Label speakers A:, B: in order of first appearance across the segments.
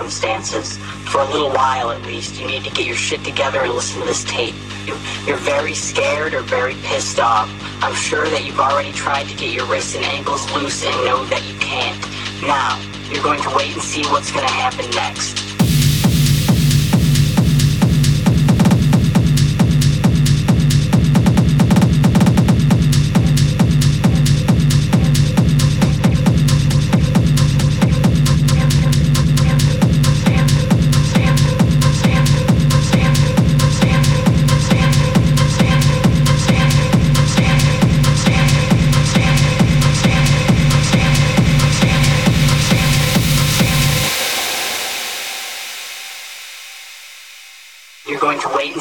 A: circumstances. For a little while at least, you need to get your shit together and listen to this tape. You- You're very scared or very pissed off. I'm sure that you've already tried to get your wrists and ankles loose and know that you can't. Now, you're going to wait and see what's going to happen next.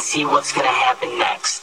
A: See what's to happen next.